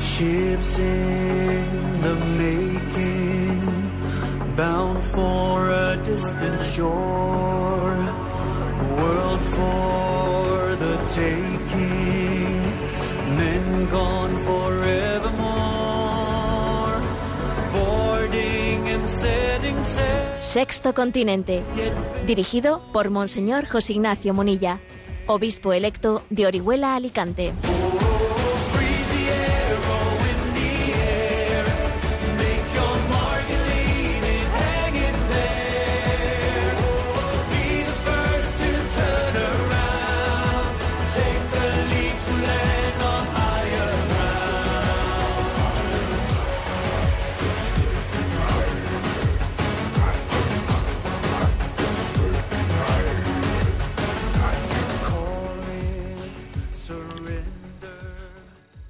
Ships in the making, bound for a distant shore, world for the taking, men gone forevermore, boarding and setting sail. Sexto Continente, dirigido por Monseñor José Ignacio Munilla, obispo electo de Orihuela Alicante.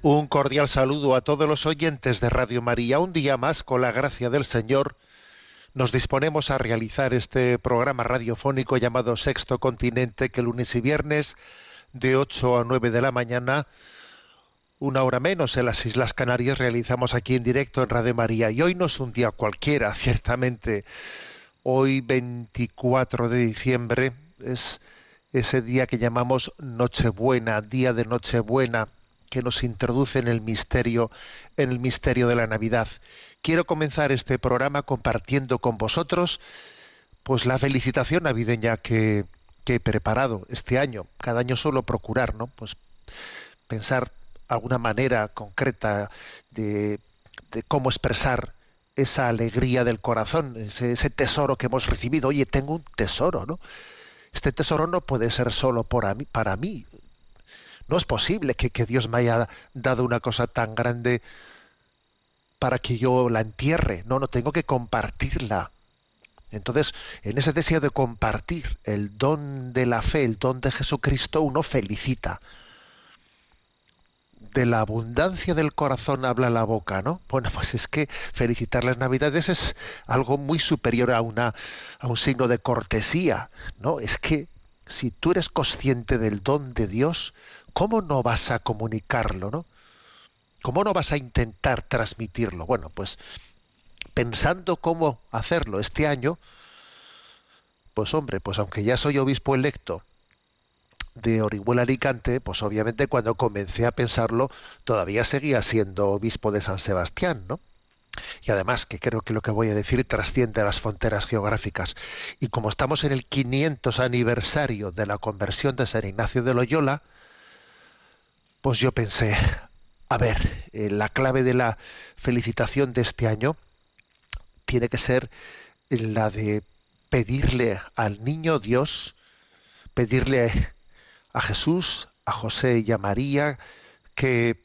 Un cordial saludo a todos los oyentes de Radio María. Un día más, con la gracia del Señor, nos disponemos a realizar este programa radiofónico llamado Sexto Continente, que lunes y viernes, de 8 a 9 de la mañana, una hora menos en las Islas Canarias, realizamos aquí en directo en Radio María. Y hoy no es un día cualquiera, ciertamente. Hoy, 24 de diciembre, es ese día que llamamos Nochebuena, día de Nochebuena que nos introduce en el misterio, en el misterio de la Navidad. Quiero comenzar este programa compartiendo con vosotros pues la felicitación navideña que, que he preparado este año. Cada año suelo procurar, ¿no? Pues pensar alguna manera concreta de, cómo expresar esa alegría del corazón, ese, tesoro que hemos recibido. Oye, tengo un tesoro, ¿no? Este tesoro no puede ser solo mí, para mí. No es posible que, que, Dios me haya dado una cosa tan grande para que yo la entierre. No, no, tengo que compartirla. Entonces, en ese deseo de compartir el don de la fe, el don de Jesucristo, uno felicita. De la abundancia del corazón habla la boca, ¿no? Bueno, pues es que felicitar las Navidades es algo muy superior a, una, a un signo de cortesía, ¿no? Es que si tú eres consciente del don de Dios, ¿cómo no vas a comunicarlo, no? ¿Cómo no vas a intentar transmitirlo? Bueno, pues pensando cómo hacerlo este año, pues hombre, pues aunque ya soy obispo electo de Orihuela Alicante, pues obviamente cuando comencé a pensarlo todavía seguía siendo obispo de San Sebastián, ¿no? Y además, que creo que lo que voy a decir trasciende las fronteras geográficas. Y como estamos en el 500 aniversario de la conversión de San Ignacio de Loyola, pues yo pensé, a ver, eh, la clave de la felicitación de este año tiene que ser la de pedirle al niño Dios, pedirle a Jesús, a José y a María, que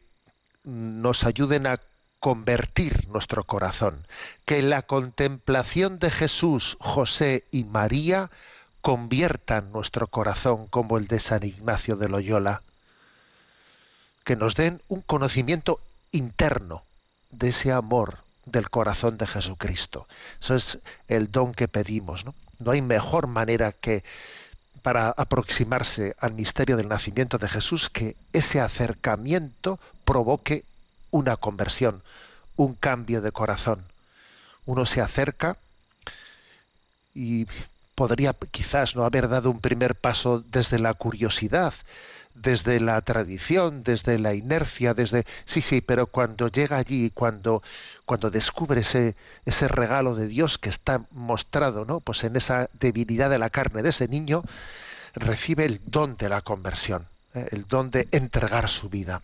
nos ayuden a convertir nuestro corazón, que la contemplación de Jesús, José y María conviertan nuestro corazón como el de San Ignacio de Loyola, que nos den un conocimiento interno de ese amor del corazón de Jesucristo. Eso es el don que pedimos, ¿no? No hay mejor manera que para aproximarse al misterio del nacimiento de Jesús que ese acercamiento provoque una conversión, un cambio de corazón. Uno se acerca y podría quizás no haber dado un primer paso desde la curiosidad, desde la tradición, desde la inercia, desde sí, sí, pero cuando llega allí, cuando cuando descubre ese, ese regalo de Dios que está mostrado, ¿no? Pues en esa debilidad de la carne de ese niño, recibe el don de la conversión, ¿eh? el don de entregar su vida.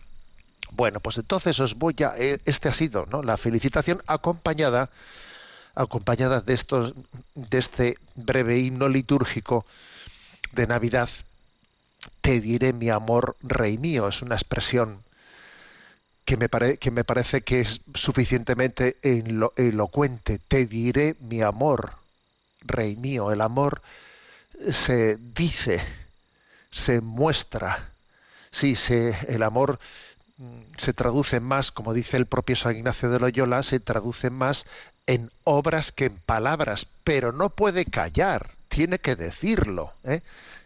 Bueno, pues entonces os voy a este ha sido, ¿no? La felicitación acompañada acompañada de estos de este breve himno litúrgico de Navidad te diré mi amor, rey mío. Es una expresión que me, parece que es suficientemente elo, elocuente. Te diré mi amor, rey mío. El amor se dice, se muestra. Sí, se, el amor se traduce más, como dice el propio San Ignacio de Loyola, se traduce más en obras que en palabras, pero no puede callar, tiene que decirlo. ¿eh?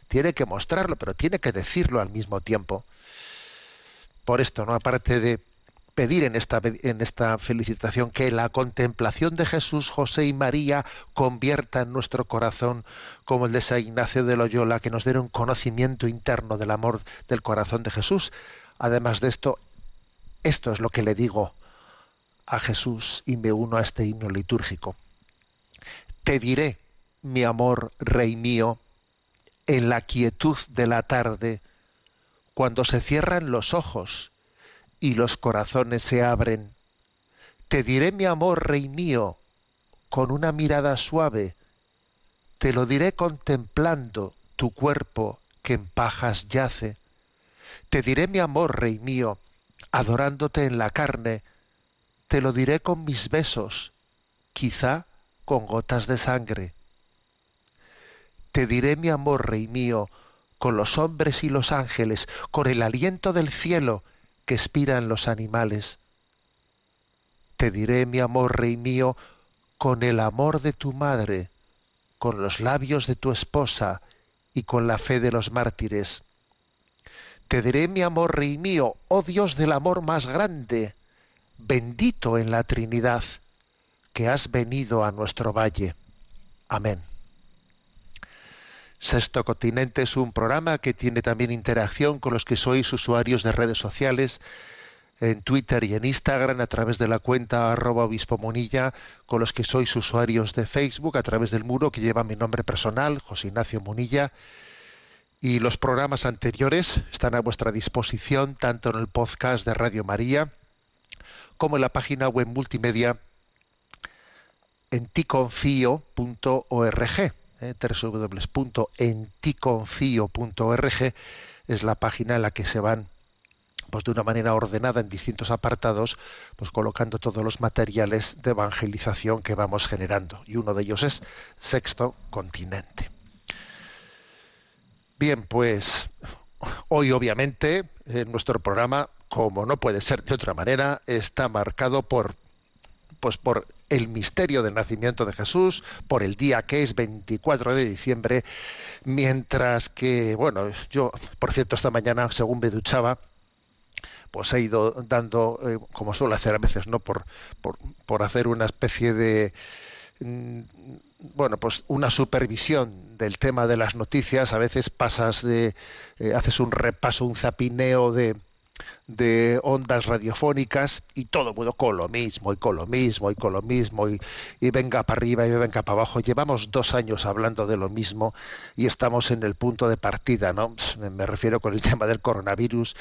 Tiene que mostrarlo, pero tiene que decirlo al mismo tiempo. Por esto, ¿no? Aparte de pedir en esta, en esta felicitación que la contemplación de Jesús, José y María convierta en nuestro corazón como el de San Ignacio de Loyola, que nos dé un conocimiento interno del amor del corazón de Jesús. Además de esto, esto es lo que le digo a Jesús y me uno a este himno litúrgico. Te diré, mi amor, Rey mío, en la quietud de la tarde, cuando se cierran los ojos y los corazones se abren. Te diré mi amor, rey mío, con una mirada suave. Te lo diré contemplando tu cuerpo que en pajas yace. Te diré mi amor, rey mío, adorándote en la carne. Te lo diré con mis besos, quizá con gotas de sangre. Te diré mi amor, rey mío, con los hombres y los ángeles, con el aliento del cielo que expiran los animales. Te diré, mi amor, rey mío, con el amor de tu madre, con los labios de tu esposa y con la fe de los mártires. Te diré, mi amor, rey mío, oh Dios del amor más grande, bendito en la Trinidad, que has venido a nuestro valle. Amén. Sexto Continente es un programa que tiene también interacción con los que sois usuarios de redes sociales en Twitter y en Instagram a través de la cuenta arroba obispo monilla, con los que sois usuarios de Facebook a través del muro que lleva mi nombre personal, José Ignacio Munilla. Y los programas anteriores están a vuestra disposición tanto en el podcast de Radio María como en la página web multimedia en ticonfio.org eh, www.enticonfio.org es la página en la que se van pues de una manera ordenada en distintos apartados, pues colocando todos los materiales de evangelización que vamos generando. Y uno de ellos es Sexto Continente. Bien, pues hoy obviamente en nuestro programa, como no puede ser de otra manera, está marcado por pues por el misterio del nacimiento de Jesús, por el día que es 24 de diciembre, mientras que, bueno, yo, por cierto, esta mañana, según me duchaba, pues he ido dando, eh, como suelo hacer a veces, ¿no? Por, por, hacer una especie de, mm, bueno, pues una supervisión del tema de las noticias, a veces pasas de, eh, haces un repaso, un zapineo de, de ondas radiofónicas y todo mundo con lo mismo y con lo mismo y con lo mismo y, venga para arriba y venga para abajo. Llevamos dos años hablando de lo mismo y estamos en el punto de partida, ¿no? Me refiero con el tema del coronavirus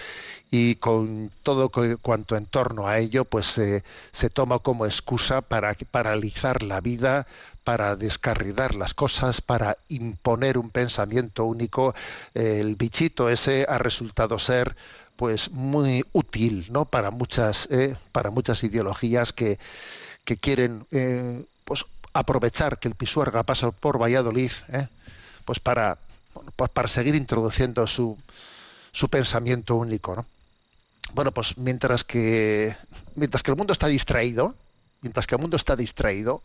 y con todo cuanto en torno a ello, pues se toma como excusa para paralizar la vida, para descarrilar las cosas, para imponer un pensamiento único. El bichito ese ha resultado ser pues muy útil no para muchas eh, para muchas ideologías que, que quieren eh, pues aprovechar que el Pisuerga pasa por Valladolid eh, pues para pues para seguir introduciendo su, su pensamiento único ¿no? bueno pues mientras que mientras que el mundo está distraído mientras que el mundo está distraído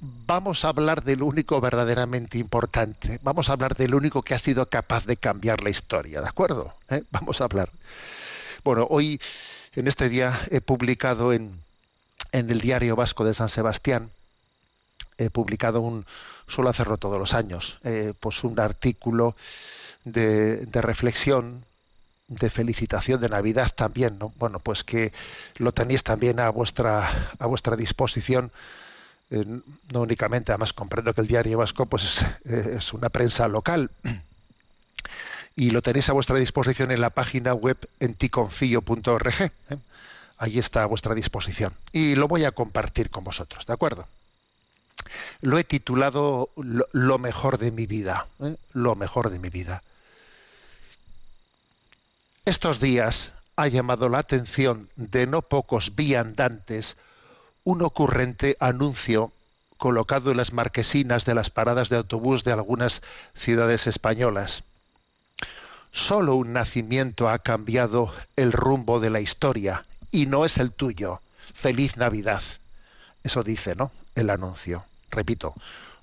vamos a hablar del único verdaderamente importante, vamos a hablar del único que ha sido capaz de cambiar la historia, ¿de acuerdo? ¿Eh? Vamos a hablar. Bueno, hoy, en este día, he publicado en, en el Diario Vasco de San Sebastián, he publicado un, suelo hacerlo todos los años, eh, pues un artículo de, reflexión de felicitación de Navidad también, ¿no? Bueno, pues que lo tenéis también a vuestra a vuestra disposición eh, no únicamente, además comprendo que el diario vasco pues es, una prensa local y lo tenéis a vuestra disposición en la página web enticonfio.org. ¿eh? Ahí está a vuestra disposición. Y lo voy a compartir con vosotros, ¿de acuerdo? Lo he titulado Lo, mejor de mi vida. ¿eh? Lo mejor de mi vida. Estos días ha llamado la atención de no pocos viandantes un ocurrente anuncio colocado en las marquesinas de las paradas de autobús de algunas ciudades españolas. Solo un nacimiento ha cambiado el rumbo de la historia y no es el tuyo. Feliz Navidad. Eso dice, ¿no? El anuncio. Repito,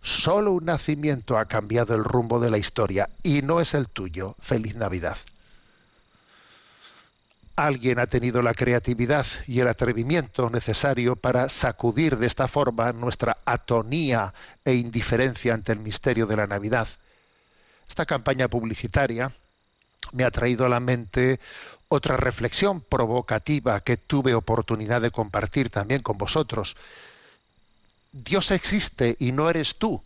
solo un nacimiento ha cambiado el rumbo de la historia y no es el tuyo. Feliz Navidad. Alguien ha tenido la creatividad y el atrevimiento necesario para sacudir de esta forma nuestra atonía e indiferencia ante el misterio de la Navidad. Esta campaña publicitaria me ha traído a la mente otra reflexión provocativa que tuve oportunidad de compartir también con vosotros. Dios existe y no eres tú.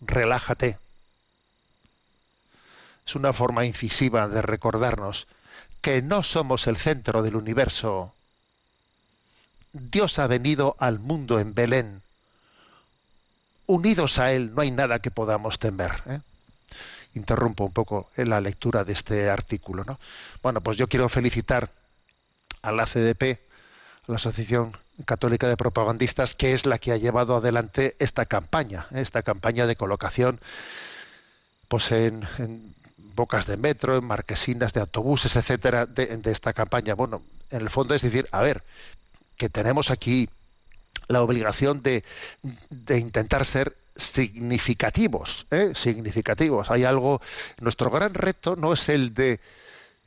Relájate. Es una forma incisiva de recordarnos que no somos el centro del universo. Dios ha venido al mundo en Belén. Unidos a Él no hay nada que podamos temer. ¿eh? Interrumpo un poco en la lectura de este artículo. ¿no? Bueno, pues yo quiero felicitar a la CDP, a la Asociación Católica de Propagandistas, que es la que ha llevado adelante esta campaña, ¿eh? esta campaña de colocación pues en bocas de metro, en marquesinas de autobuses, etcétera, de, esta campaña. Bueno, en el fondo es decir, a ver, que tenemos aquí la obligación de, de intentar ser significativos, ¿eh? significativos. Hay algo, nuestro gran reto no es el de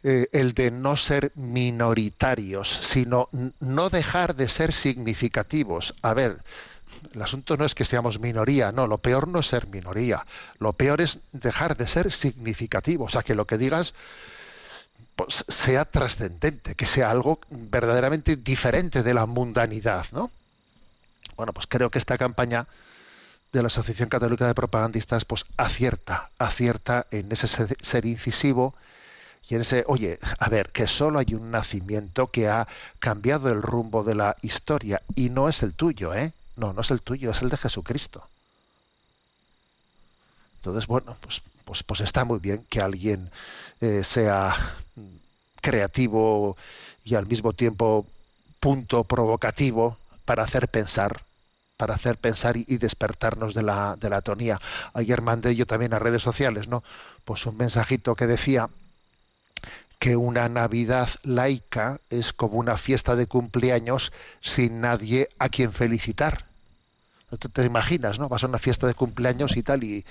eh, el de no ser minoritarios, sino no dejar de ser significativos. A ver, el asunto no es que seamos minoría, no, lo peor no es ser minoría, lo peor es dejar de ser significativo, o sea, que lo que digas pues, sea trascendente, que sea algo verdaderamente diferente de la mundanidad, ¿no? Bueno, pues creo que esta campaña de la Asociación Católica de Propagandistas pues acierta, acierta en ese ser incisivo y en ese, oye, a ver, que solo hay un nacimiento que ha cambiado el rumbo de la historia y no es el tuyo, ¿eh? No, no es el tuyo, es el de Jesucristo. Entonces, bueno, pues, pues, pues está muy bien que alguien eh, sea creativo y al mismo tiempo punto provocativo para hacer pensar, para hacer pensar y, despertarnos de la, de la atonía. Ayer mandé yo también a redes sociales, ¿no? Pues un mensajito que decía que una Navidad laica es como una fiesta de cumpleaños sin nadie a quien felicitar te, imaginas, ¿no? Vas a una fiesta de cumpleaños y tal, y,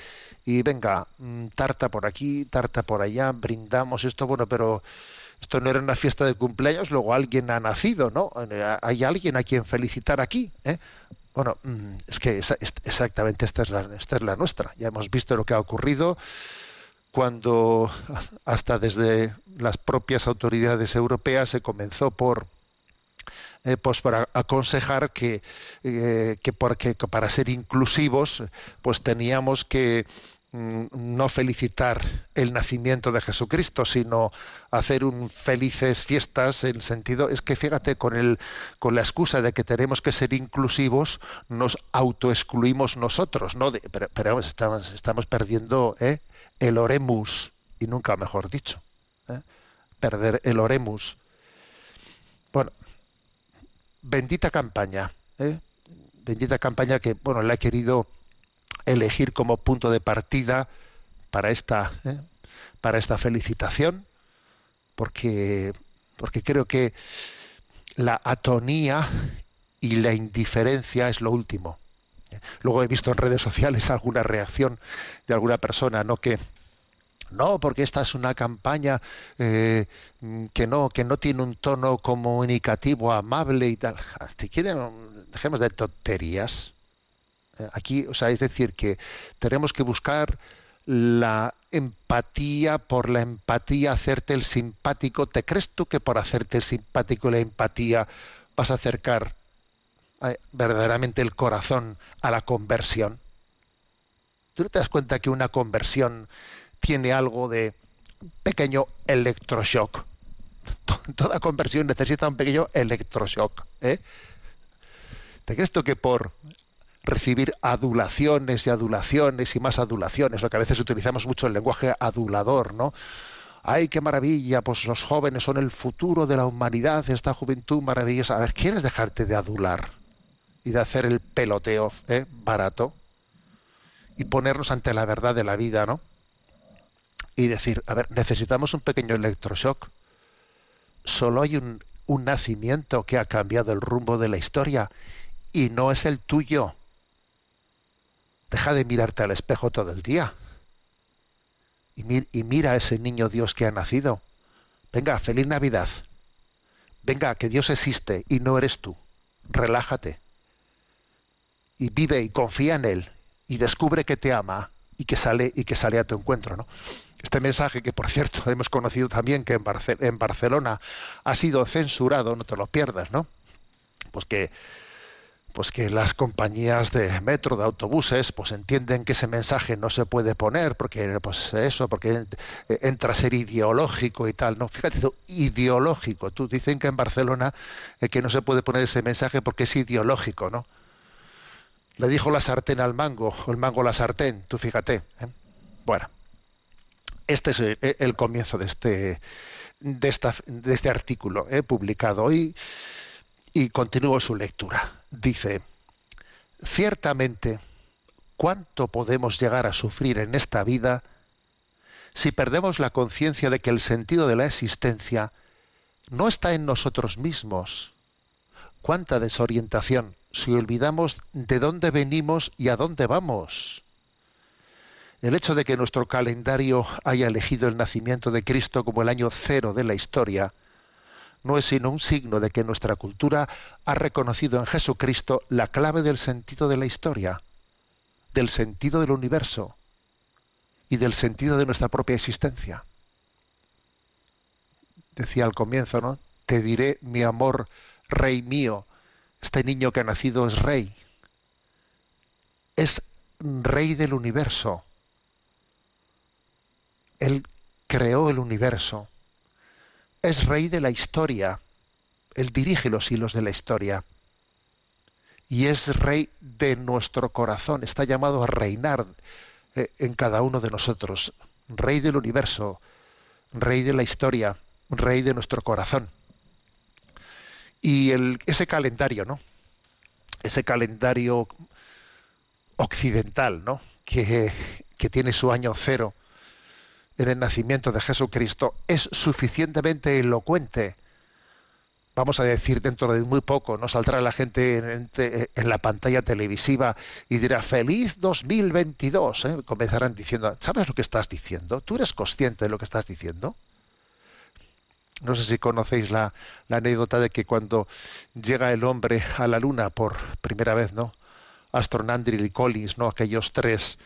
y venga, mm, tarta por aquí, tarta por allá, brindamos esto, bueno, pero esto no era una fiesta de cumpleaños, luego alguien ha nacido, ¿no? Hay alguien a quien felicitar aquí, ¿eh? Bueno, mm, es que exactamente esta es, la, esta es la nuestra. Ya hemos visto lo que ha ocurrido cuando hasta desde las propias autoridades europeas se comenzó por eh, pues para aconsejar que, eh, que, porque, para ser inclusivos pues teníamos que mm, no felicitar el nacimiento de Jesucristo, sino hacer un felices fiestas en sentido es que fíjate con el con la excusa de que tenemos que ser inclusivos nos autoexcluimos nosotros, no pero, estamos, estamos perdiendo ¿eh? el oremus y nunca mejor dicho, perder el oremus. Bueno, bendita campaña, ¿eh? bendita campaña que bueno la he querido elegir como punto de partida para esta ¿eh? para esta felicitación, porque porque creo que la atonía y la indiferencia es lo último. Luego he visto en redes sociales alguna reacción de alguna persona, no que no, porque esta es una campaña eh, que no que no tiene un tono comunicativo amable y tal. Si quieren, dejemos de tonterías. Eh, aquí, o sea, es decir, que tenemos que buscar la empatía por la empatía, hacerte el simpático. ¿Te crees tú que por hacerte el simpático la empatía vas a acercar eh, verdaderamente el corazón a la conversión? ¿Tú no te das cuenta que una conversión tiene algo de pequeño electroshock. Toda conversión necesita un pequeño electroshock. ¿eh? ¿Te crees que por recibir adulaciones y adulaciones y más adulaciones, lo que a veces utilizamos mucho el lenguaje adulador, ¿no? ¡Ay, qué maravilla! Pues los jóvenes son el futuro de la humanidad, esta juventud maravillosa. A ver, ¿quieres dejarte de adular y de hacer el peloteo ¿eh? barato y ponernos ante la verdad de la vida, ¿no? Y decir, a ver, necesitamos un pequeño electroshock. Solo hay un, nacimiento que ha cambiado el rumbo de la historia y no es el tuyo. Deja de mirarte al espejo todo el día. Y, y, mira a ese niño Dios que ha nacido. Venga, feliz Navidad. Venga, que Dios existe y no eres tú. Relájate. Y vive y confía en Él. Y descubre que te ama y que sale, y que sale a tu encuentro. ¿no? Este mensaje que, por cierto, hemos conocido también que en, Barcelona ha sido censurado, no te lo pierdas, ¿no? Pues que pues que las compañías de metro, de autobuses, pues entienden que ese mensaje no se puede poner porque pues eso, porque entra a ser ideológico y tal. No, fíjate ideológico. Tú dicen que en Barcelona eh, que no se puede poner ese mensaje porque es ideológico, ¿no? Le dijo la sartén al mango, o el mango a la sartén, tú fíjate. ¿eh? Bueno, este es el, comienzo de este, de, esta, de este artículo eh, publicado hoy y continúo su lectura. Dice, ciertamente, ¿cuánto podemos llegar a sufrir en esta vida si perdemos la conciencia de que el sentido de la existencia no está en nosotros mismos? ¿Cuánta desorientación si olvidamos de dónde venimos y a dónde vamos? El hecho de que nuestro calendario haya elegido el nacimiento de Cristo como el año cero de la historia, no es sino un signo de que nuestra cultura ha reconocido en Jesucristo la clave del sentido de la historia, del sentido del universo y del sentido de nuestra propia existencia. Decía al comienzo, ¿no? Te diré mi amor, rey mío. Este niño que ha nacido es rey. Es rey del universo. Él creó el universo es rey de la historia. Él dirige los hilos de la historia. Y es rey de nuestro corazón. Está llamado a reinar eh, en cada uno de nosotros. Rey del universo, rey de la historia, rey de nuestro corazón. Y ese calendario, ¿no? Ese calendario occidental, ¿no? Que tiene su año cero, en el nacimiento de Jesucristo es suficientemente elocuente. Vamos a decir dentro de muy poco, no saldrá la gente en, la pantalla televisiva y dirá feliz 2022. ¿eh? Comenzarán diciendo, ¿sabes lo que estás diciendo? ¿Tú eres consciente de lo que estás diciendo? No sé si conocéis la, la anécdota de que cuando llega el hombre a la luna por primera vez, ¿no? Astronandril y Collins, ¿no? Aquellos tres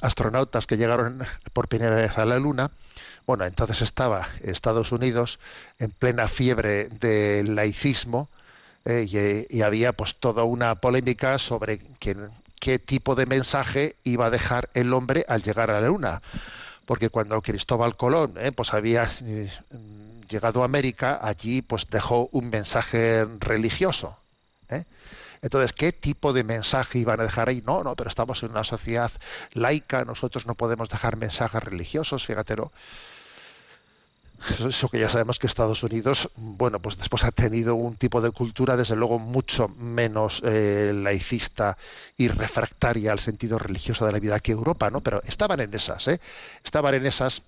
astronautas que llegaron por primera vez a la Luna, bueno, entonces estaba Estados Unidos en plena fiebre del laicismo eh, y, había pues toda una polémica sobre qué tipo de mensaje iba a dejar el hombre al llegar a la Luna. Porque cuando Cristóbal Colón eh, pues había eh, llegado a América, allí pues dejó un mensaje religioso. Entonces, ¿qué tipo de mensaje iban a dejar ahí? No, no, pero estamos en una sociedad laica, nosotros no podemos dejar mensajes religiosos, fíjate, ¿no? Eso que ya sabemos que Estados Unidos, bueno, pues después ha tenido un tipo de cultura, desde luego, mucho menos eh, laicista y refractaria al sentido religioso de la vida que Europa, ¿no? Pero estaban en esas, ¿eh? Estaban en esas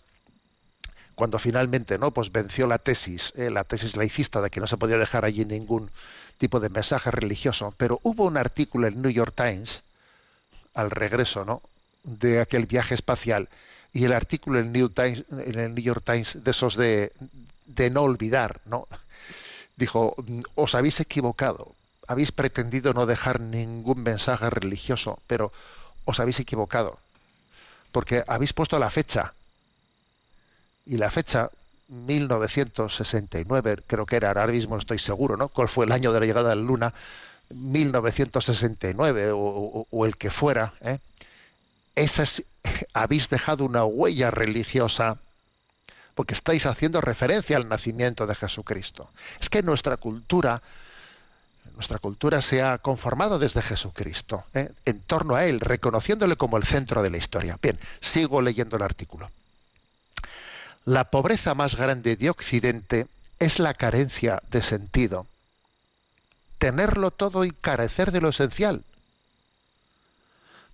cuando finalmente, ¿no? Pues venció la tesis, ¿eh? la tesis laicista de que no se podía dejar allí ningún tipo de mensaje religioso, pero hubo un artículo en el New York Times al regreso, ¿no? de aquel viaje espacial y el artículo en New, Times, en el New York Times de esos de, de no olvidar, ¿no? Dijo, os habéis equivocado, habéis pretendido no dejar ningún mensaje religioso, pero os habéis equivocado, porque habéis puesto la fecha. Y la fecha 1969, creo que era, ahora mismo estoy seguro, ¿no? ¿Cuál fue el año de la llegada de la Luna? 1969 o, o, el que fuera, ¿eh? Habéis dejado una huella religiosa porque estáis haciendo referencia al nacimiento de Jesucristo. Es que nuestra cultura, nuestra cultura se ha conformado desde Jesucristo, ¿eh? en torno a Él, reconociéndole como el centro de la historia. Bien, sigo leyendo el artículo. La pobreza más grande de Occidente es la carencia de sentido. Tenerlo todo y carecer de lo esencial.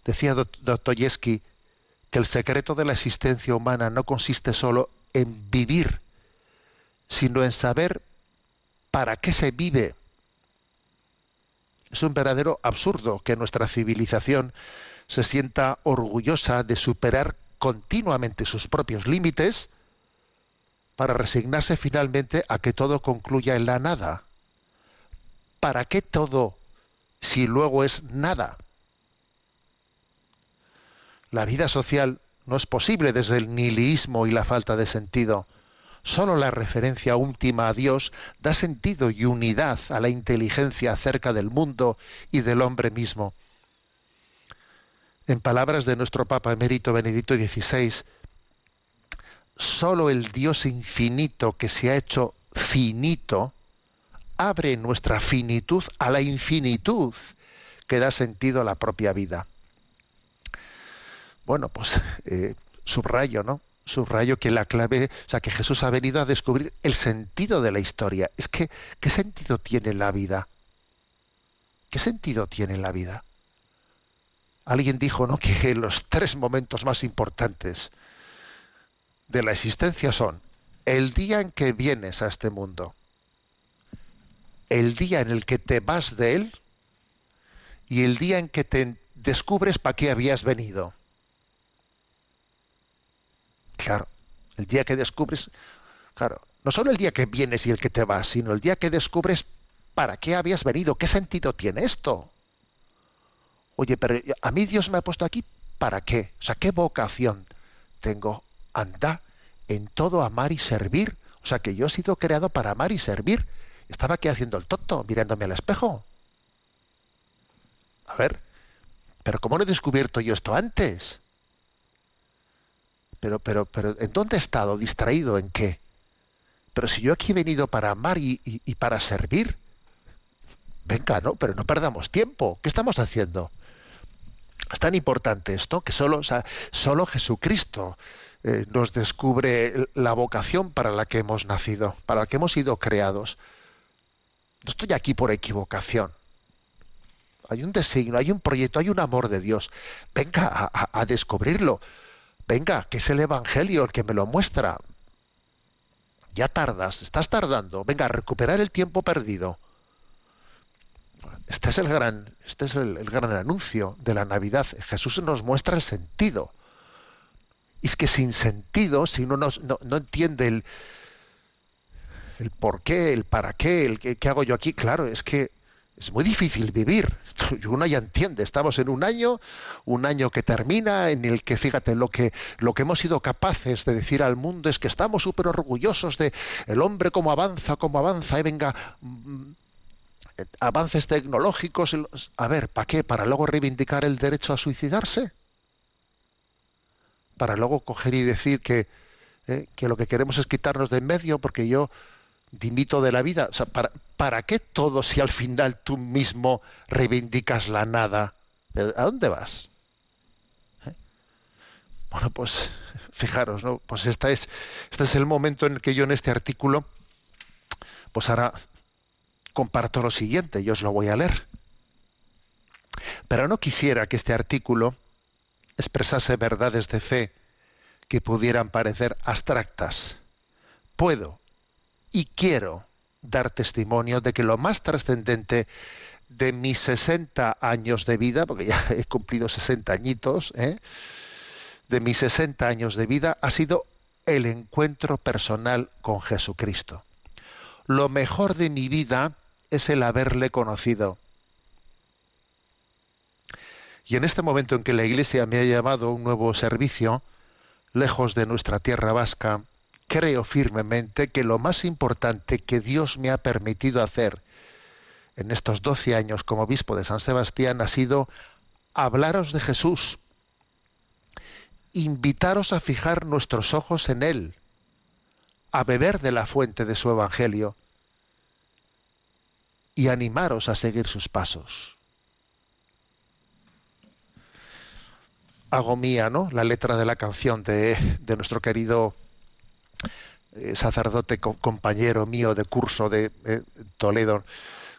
Decía Dostoyevsky que el secreto de la existencia humana no consiste solo en vivir, sino en saber para qué se vive. Es un verdadero absurdo que nuestra civilización se sienta orgullosa de superar continuamente sus propios límites para resignarse finalmente a que todo concluya en la nada. ¿Para qué todo si luego es nada? La vida social no es posible desde el nihilismo y la falta de sentido. Solo la referencia última a Dios da sentido y unidad a la inteligencia acerca del mundo y del hombre mismo. En palabras de nuestro Papa emérito Benedicto XVI, solo el Dios infinito que se ha hecho finito abre nuestra finitud a la infinitud que da sentido a la propia vida. Bueno, pues eh, subrayo, ¿no? Subrayo que la clave, o sea, que Jesús ha venido a descubrir el sentido de la historia. Es que, ¿qué sentido tiene la vida? ¿Qué sentido tiene la vida? Alguien dijo, ¿no? Que los tres momentos más importantes de la existencia son el día en que vienes a este mundo, el día en el que te vas de él y el día en que te descubres para qué habías venido. Claro, el día que descubres, claro, no solo el día que vienes y el que te vas, sino el día que descubres para qué habías venido, qué sentido tiene esto. Oye, pero a mí Dios me ha puesto aquí, ¿para qué? O sea, ¿qué vocación tengo? Anda en todo amar y servir. O sea, que yo he sido creado para amar y servir. Estaba aquí haciendo el tonto, mirándome al espejo. A ver, pero ¿cómo no he descubierto yo esto antes? Pero, pero, pero, ¿en dónde he estado? ¿Distraído en qué? Pero si yo aquí he venido para amar y, y, y para servir, venga, ¿no? Pero no perdamos tiempo. ¿Qué estamos haciendo? Es tan importante esto que solo, o sea, solo Jesucristo eh, nos descubre la vocación para la que hemos nacido, para la que hemos sido creados. No estoy aquí por equivocación. Hay un designio, hay un proyecto, hay un amor de Dios. Venga a, descubrirlo. Venga, que es el Evangelio el que me lo muestra. Ya tardas, estás tardando. Venga, a recuperar el tiempo perdido. Este es el gran, este es el gran anuncio de la Navidad. Jesús nos muestra el sentido. Es que sin sentido, si uno no, no, entiende el, el por qué, el para qué, el qué, hago yo aquí, claro, es que es muy difícil vivir. Uno ya entiende, estamos en un año, un año que termina, en el que, fíjate, lo que, lo que hemos sido capaces de decir al mundo es que estamos súper orgullosos de el hombre cómo avanza, cómo avanza, y venga, mm, avances tecnológicos. A ver, ¿para qué? ¿Para luego reivindicar el derecho a suicidarse? Para luego coger y decir que, eh, que lo que queremos es quitarnos de en medio porque yo dimito de la vida. O sea, ¿para, ¿para qué todo si al final tú mismo reivindicas la nada? ¿A dónde vas? ¿Eh? Bueno, pues fijaros, ¿no? Pues esta es, este es el momento en el que yo en este artículo, pues ahora comparto lo siguiente, yo os lo voy a leer. Pero no quisiera que este artículo expresase verdades de fe que pudieran parecer abstractas. Puedo y quiero dar testimonio de que lo más trascendente de mis 60 años de vida, porque ya he cumplido 60 añitos, ¿eh? de mis 60 años de vida ha sido el encuentro personal con Jesucristo. Lo mejor de mi vida es el haberle conocido. Y en este momento en que la Iglesia me ha llamado a un nuevo servicio, lejos de nuestra tierra vasca, creo firmemente que lo más importante que Dios me ha permitido hacer en estos doce años como obispo de San Sebastián ha sido hablaros de Jesús, invitaros a fijar nuestros ojos en Él, a beber de la fuente de su Evangelio y animaros a seguir sus pasos. Hago mía ¿no? la letra de la canción de, de nuestro querido eh, sacerdote co compañero mío de curso de eh, Toledo,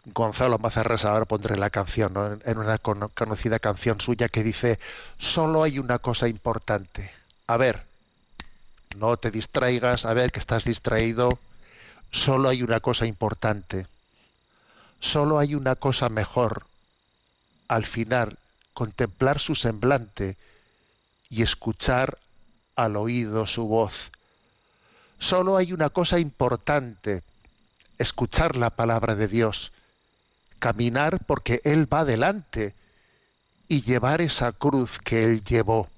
Gonzalo Mazarras, ahora pondré la canción, ¿no? en, una con conocida canción suya que dice, solo hay una cosa importante. A ver, no te distraigas, a ver que estás distraído, solo hay una cosa importante. Solo hay una cosa mejor. Al final, contemplar su semblante, y escuchar al oído su voz. Solo hay una cosa importante, escuchar la palabra de Dios, caminar porque Él va delante y llevar esa cruz que Él llevó.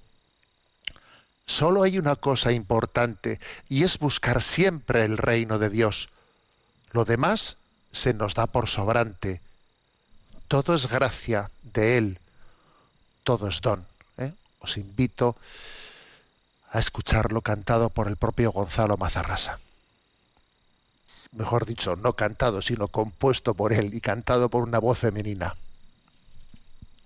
Solo hay una cosa importante y es buscar siempre el reino de Dios. Lo demás se nos da por sobrante. Todo es gracia de Él, todo es don. Os invito a escucharlo cantado por el propio Gonzalo Mazarrasa. Mejor dicho, no cantado, sino compuesto por él y cantado por una voz femenina.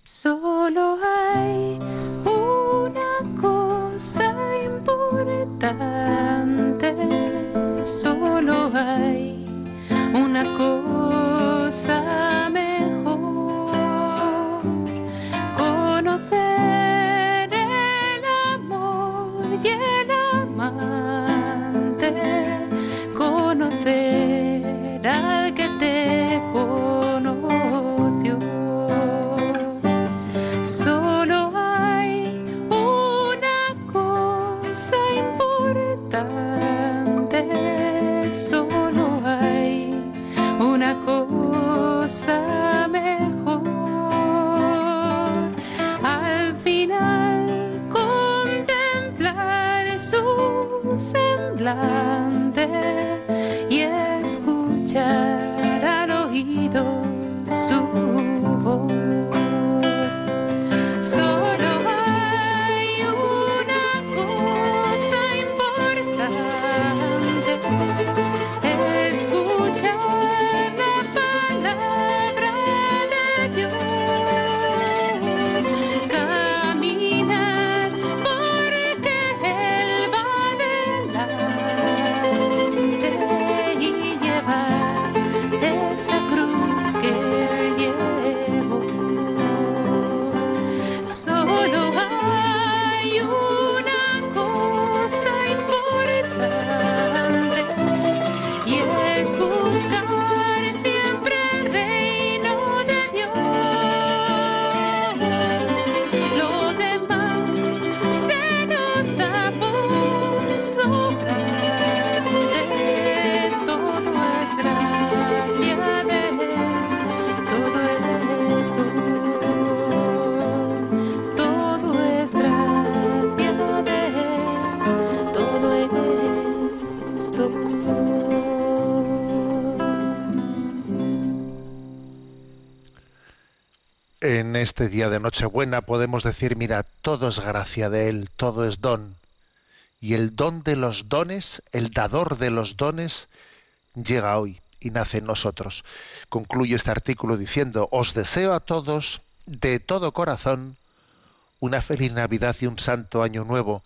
Solo hay una cosa importante, solo hay una cosa este día de Nochebuena podemos decir, mira, todo es gracia de Él, todo es don. Y el don de los dones, el dador de los dones, llega hoy y nace en nosotros. Concluyo este artículo diciendo, os deseo a todos, de todo corazón, una feliz Navidad y un santo año nuevo,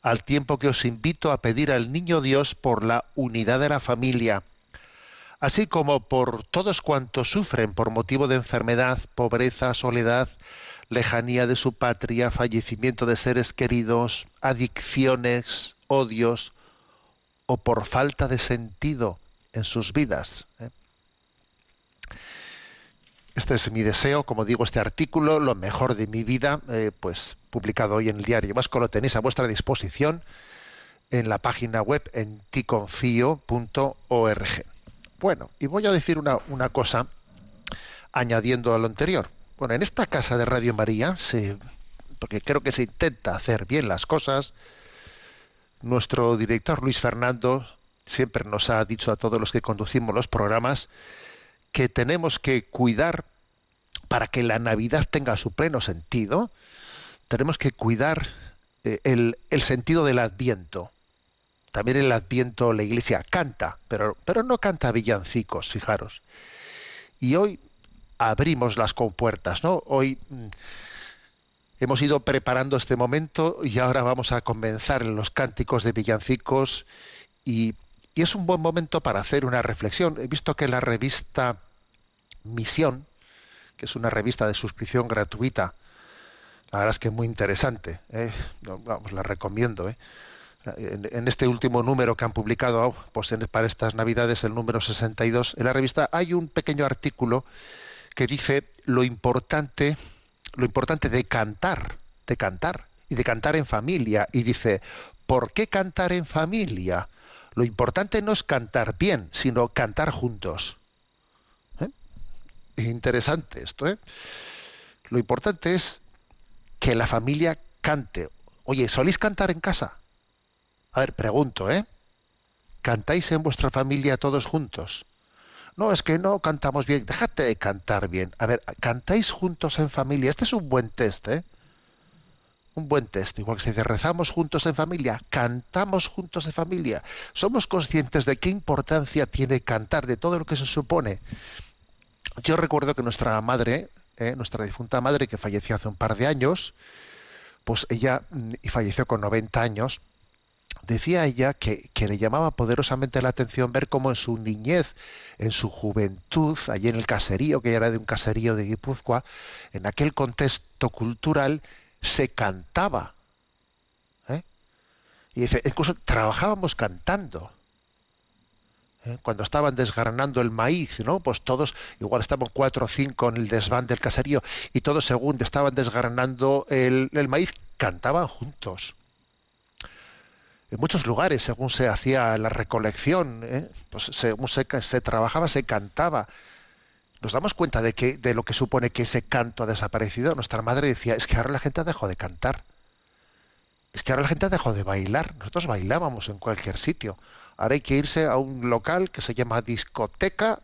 al tiempo que os invito a pedir al Niño Dios por la unidad de la familia, así como por todos cuantos sufren por motivo de enfermedad, pobreza, soledad, lejanía de su patria, fallecimiento de seres queridos, adicciones, odios o por falta de sentido en sus vidas. ¿eh? Este es mi deseo, como digo, este artículo, lo mejor de mi vida, eh, pues publicado hoy en el diario Vasco, lo tenéis a vuestra disposición en la página web en ticonfio.org. Bueno, y voy a decir una, una cosa añadiendo a lo anterior. Bueno, en esta casa de Radio María, se, porque creo que se intenta hacer bien las cosas, nuestro director Luis Fernando siempre nos ha dicho a todos los que conducimos los programas que tenemos que cuidar para que la Navidad tenga su pleno sentido, tenemos que cuidar eh, el, el sentido del Adviento. También el Adviento la Iglesia canta, pero, pero no canta villancicos, fijaros. Y hoy abrimos las compuertas, ¿no? Hoy mm, hemos ido preparando este momento y ahora vamos a comenzar en los cánticos de villancicos y, y es un buen momento para hacer una reflexión. He visto que la revista Misión, que es una revista de suscripción gratuita, la verdad es que muy interesante, ¿eh? Vamos, la recomiendo. ¿eh? En, este último número que han publicado pues para estas Navidades, el número 62, en la revista hay un pequeño artículo que dice lo importante, lo importante de cantar, de cantar y de cantar en familia. Y dice, ¿por qué cantar en familia? Lo importante no es cantar bien, sino cantar juntos. ¿Eh? Interesante esto, ¿eh? Lo importante es que la familia cante. Oye, ¿soléis cantar en casa? A ver, pregunto, ¿eh? ¿Cantáis en vuestra familia todos juntos? No, es que no cantamos bien. Déjate de cantar bien. A ver, ¿cantáis juntos en familia? Este es un buen test, ¿eh? Un buen test. Igual que se dice, rezamos juntos en familia, cantamos juntos en familia. Somos conscientes de qué importancia tiene cantar, de todo lo que se supone. Yo recuerdo que nuestra madre, ¿eh? nuestra difunta madre, que falleció hace un par de años, pues ella, mm, y falleció con 90 años, decía ella que, le llamaba poderosamente la atención ver cómo en su niñez, en su juventud, allí en el caserío, que era de un caserío de Guipúzcoa, en aquel contexto cultural, se cantaba. ¿eh? Y dice, incluso trabajábamos cantando. ¿eh? Cuando estaban desgranando el maíz, ¿no? Pues todos, igual estaban cuatro o cinco en el desván del caserío, y todos según estaban desgranando el maíz, cantaban juntos en muchos lugares, según se hacía la recolección, ¿eh? pues según se, trabajaba, se cantaba. Nos damos cuenta de que de lo que supone que ese canto ha desaparecido. Nuestra madre decía, es que ahora la gente ha dejado de cantar. Es que ahora la gente ha dejado de bailar. Nosotros bailábamos en cualquier sitio. Ahora hay que irse a un local que se llama discoteca,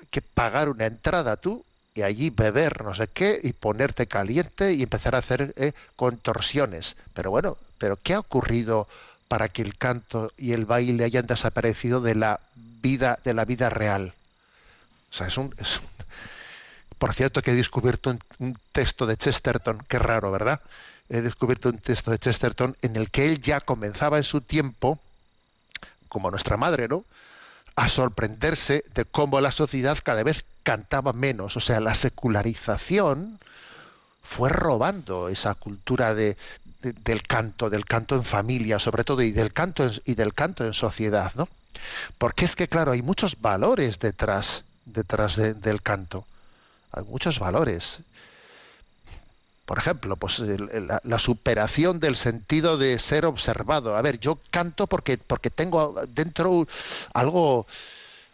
hay que pagar una entrada tú y allí beber no sé qué y ponerte caliente y empezar a hacer eh, contorsiones. Pero bueno, pero ¿qué ha ocurrido para que el canto y el baile hayan desaparecido de la vida de la vida real. O sea, es un, por cierto que he descubierto un, un, texto de Chesterton, qué raro, ¿verdad? He descubierto un texto de Chesterton en el que él ya comenzaba en su tiempo, como nuestra madre, ¿no? A sorprenderse de cómo la sociedad cada vez cantaba menos. O sea, la secularización fue robando esa cultura de, de, del canto, del canto en familia, sobre todo, y del canto en, y del canto en sociedad, ¿no? Porque es que, claro, hay muchos valores detrás, detrás de, del canto. Hay muchos valores. Por ejemplo, pues la, superación del sentido de ser observado. A ver, yo canto porque, porque tengo dentro algo,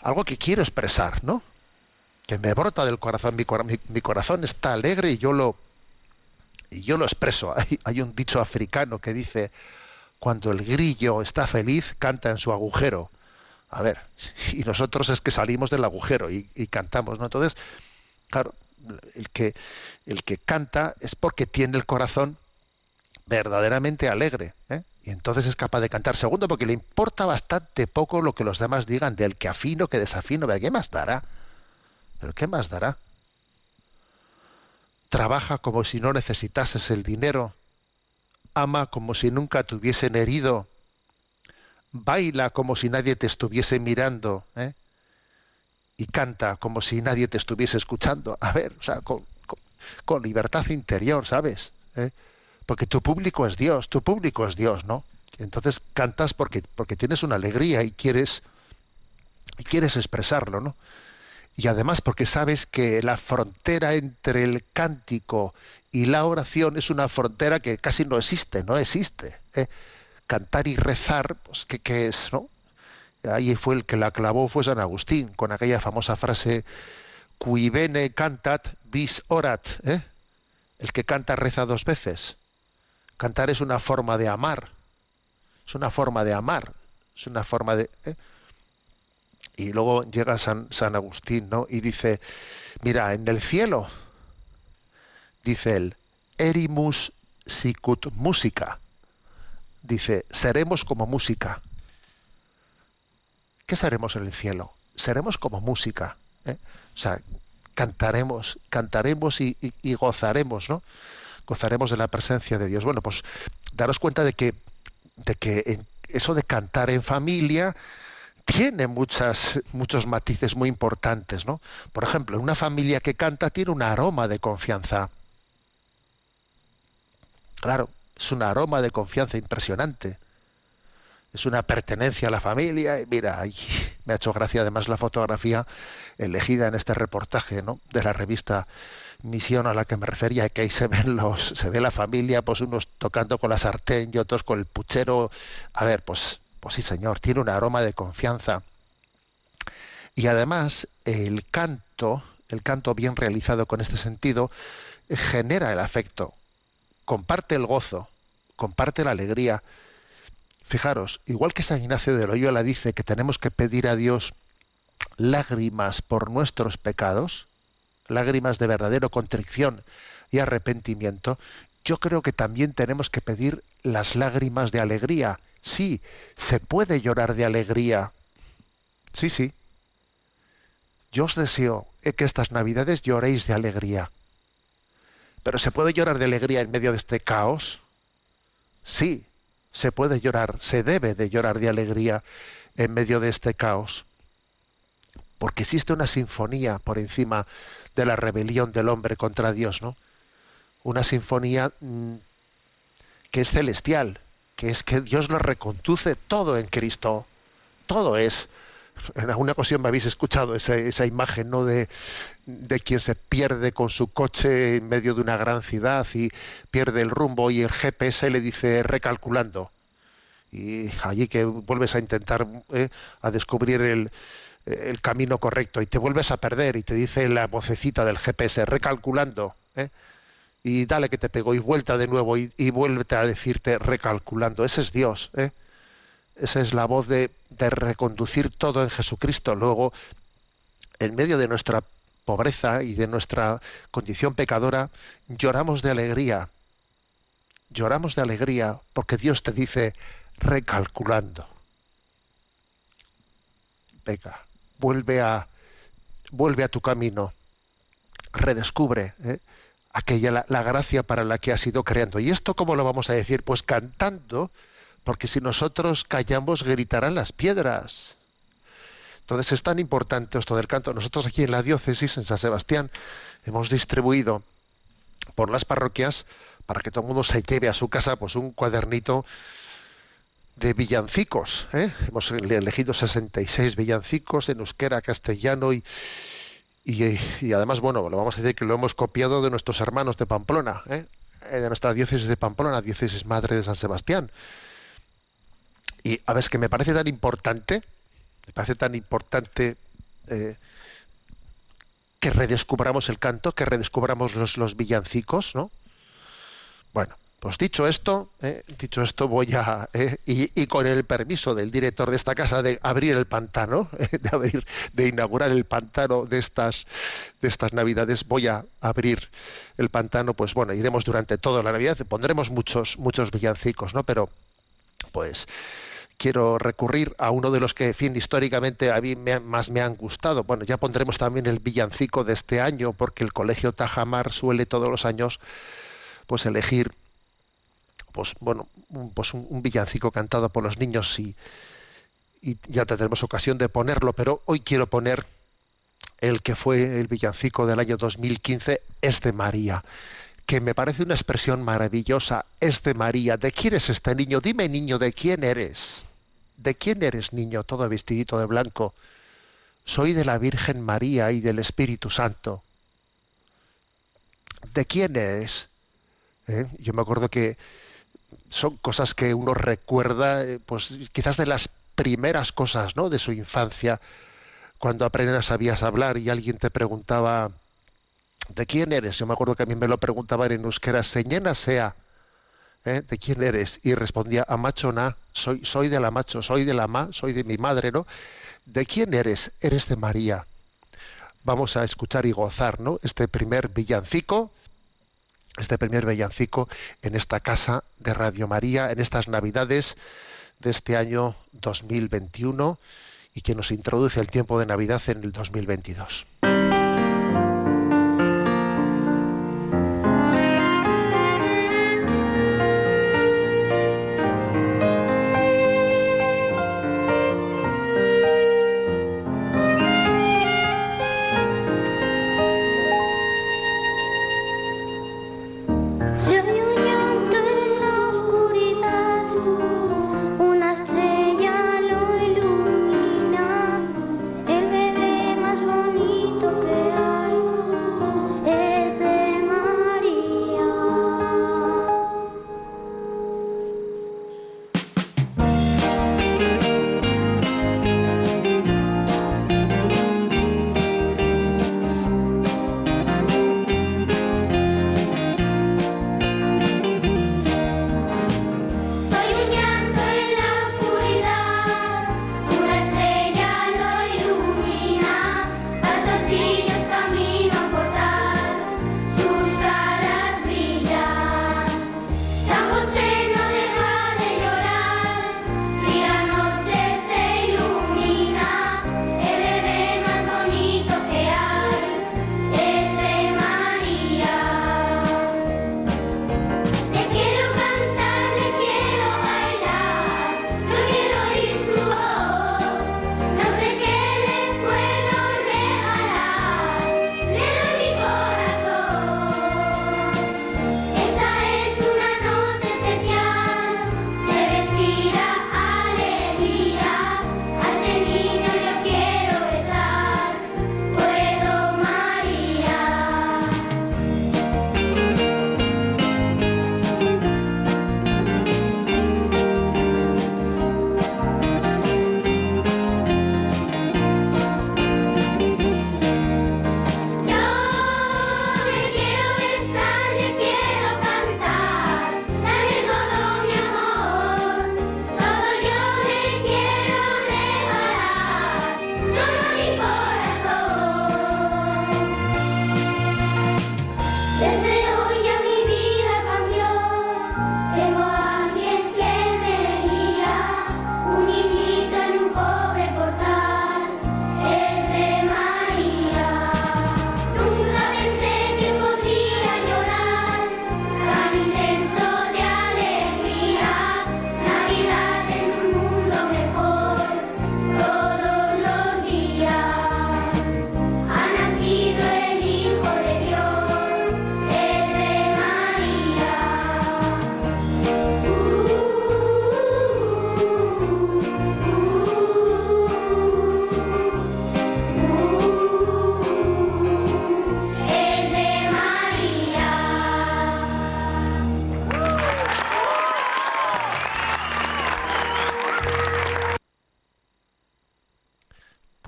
algo que quiero expresar, ¿no? Que me brota del corazón. Mi corazón está alegre y yo lo, y yo lo expreso. Hay, un dicho africano que dice, cuando el grillo está feliz, canta en su agujero. A ver, y nosotros es que salimos del agujero y, y cantamos, ¿no? Entonces, claro, el que, el que canta es porque tiene el corazón verdaderamente alegre. ¿eh? Y entonces es capaz de cantar. Segundo, porque le importa bastante poco lo que los demás digan del que afino, que desafino. ¿Pero qué más dará? ¿Pero qué más dará? Trabaja como si no necesitases el dinero, ama como si nunca te hubiesen herido, baila como si nadie te estuviese mirando, ¿eh? y canta como si nadie te estuviese escuchando. A ver, o sea, con, con, libertad interior, ¿sabes? ¿Eh? Porque tu público es Dios, tu público es Dios, ¿no? Entonces cantas porque, porque tienes una alegría y quieres, y quieres expresarlo, ¿no? Y además porque sabes que la frontera entre el cántico y la oración es una frontera que casi no existe, no existe. ¿eh? Cantar y rezar, pues ¿qué, ¿qué, es? ¿no? Ahí fue el que la clavó, fue San Agustín, con aquella famosa frase, qui bene cantat bis orat, ¿eh? el que canta reza dos veces. Cantar es una forma de amar, es una forma de amar, es una forma de... ¿eh? Y luego llega San, San Agustín, ¿no? Y dice, mira, en el cielo, dice él, erimus sicut música. Dice, seremos como música. ¿Qué seremos en el cielo? Seremos como música. ¿eh? O sea, cantaremos, cantaremos y, y, y, gozaremos, ¿no? Gozaremos de la presencia de Dios. Bueno, pues daros cuenta de que, de que eso de cantar en familia, tiene muchas, muchos matices muy importantes, ¿no? Por ejemplo, una familia que canta tiene un aroma de confianza. Claro, es un aroma de confianza impresionante. Es una pertenencia a la familia. Y mira, me ha hecho gracia además la fotografía elegida en este reportaje, ¿no? De la revista Misión a la que me refería, que ahí se ven los, se ve la familia, pues unos tocando con la sartén y otros con el puchero. A ver, pues Pues sí, señor, tiene un aroma de confianza. Y además, el canto, el canto bien realizado con este sentido, genera el afecto, comparte el gozo, comparte la alegría. Fijaros, igual que San Ignacio de Loyola dice que tenemos que pedir a Dios lágrimas por nuestros pecados, lágrimas de verdadero contrición y arrepentimiento, yo creo que también tenemos que pedir las lágrimas de alegría. Sí, se puede llorar de alegría. Sí, sí. Yo os deseo que estas navidades lloréis de alegría. Pero ¿se puede llorar de alegría en medio de este caos? Sí, se puede llorar, se debe de llorar de alegría en medio de este caos. Porque existe una sinfonía por encima de la rebelión del hombre contra Dios, ¿no? Una sinfonía mm, que es celestial, que es que Dios lo reconduce todo en Cristo. Todo es en alguna ocasión me habéis escuchado esa, esa imagen ¿no? de, de, quien se pierde con su coche en medio de una gran ciudad y pierde el rumbo y el GPS le dice recalculando. Y allí que vuelves a intentar ¿eh? a descubrir el, el, camino correcto y te vuelves a perder y te dice la vocecita del GPS recalculando. ¿eh? Y dale que te pegó y vuelta de nuevo y, y a decirte recalculando. Ese es Dios. ¿eh? Esa es la voz de, de, reconducir todo en Jesucristo. Luego, en medio de nuestra pobreza y de nuestra condición pecadora, lloramos de alegría. Lloramos de alegría porque Dios te dice recalculando. Venga, vuelve a, vuelve a tu camino. Redescubre ¿eh? Aquella la, gracia para la que has ido creando. ¿Y esto cómo lo vamos a decir? Pues cantando porque si nosotros callamos gritarán las piedras. Entonces es tan importante esto del canto. Nosotros aquí en la diócesis, en San Sebastián, hemos distribuido por las parroquias, para que todo el mundo se lleve a su casa, pues un cuadernito de villancicos. ¿eh? Hemos elegido 66 villancicos en euskera, castellano y, y, además, bueno, lo vamos a decir que lo hemos copiado de nuestros hermanos de Pamplona, ¿eh? de nuestra diócesis de Pamplona, diócesis madre de San Sebastián. Y a ver, es que me parece tan importante, me parece tan importante eh, que redescubramos el canto, que redescubramos los, los villancicos, ¿no? Bueno, pues dicho esto, eh, dicho esto, voy a eh, y, con el permiso del director de esta casa de abrir el pantano, eh, de abrir, de inaugurar el pantano de estas de estas navidades, voy a abrir el pantano. Pues bueno, iremos durante toda la Navidad, pondremos muchos muchos villancicos, ¿no? Pero pues quiero recurrir a uno de los que, fin, históricamente a mí más me han gustado. Bueno, ya pondremos también el villancico de este año, porque el Colegio Tajamar suele todos los años pues elegir pues bueno un, pues un, villancico cantado por los niños y, y ya tendremos ocasión de ponerlo, pero hoy quiero poner el que fue el villancico del año 2015, es de María que me parece una expresión maravillosa, es de María. ¿De quién es este niño? Dime, niño, ¿de quién eres? ¿De quién eres, niño, todo vestidito de blanco? Soy de la Virgen María y del Espíritu Santo. ¿De quién eres? ¿Eh? Yo me acuerdo que son cosas que uno recuerda, pues quizás de las primeras cosas, ¿no? De su infancia, cuando apenas sabías hablar y alguien te preguntaba, ¿de quién eres? Yo me acuerdo que a mí me lo preguntaban en euskera, señena sea, ¿eh? ¿de quién eres? Y respondía, a macho na, soy, soy de la macho, soy de la ma, soy de mi madre, ¿no? ¿De quién eres? Eres de María. Vamos a escuchar y gozar, ¿no? Este primer villancico, este primer villancico en esta casa de Radio María, en estas Navidades de este año 2021 y que nos introduce el tiempo de Navidad en el 2022.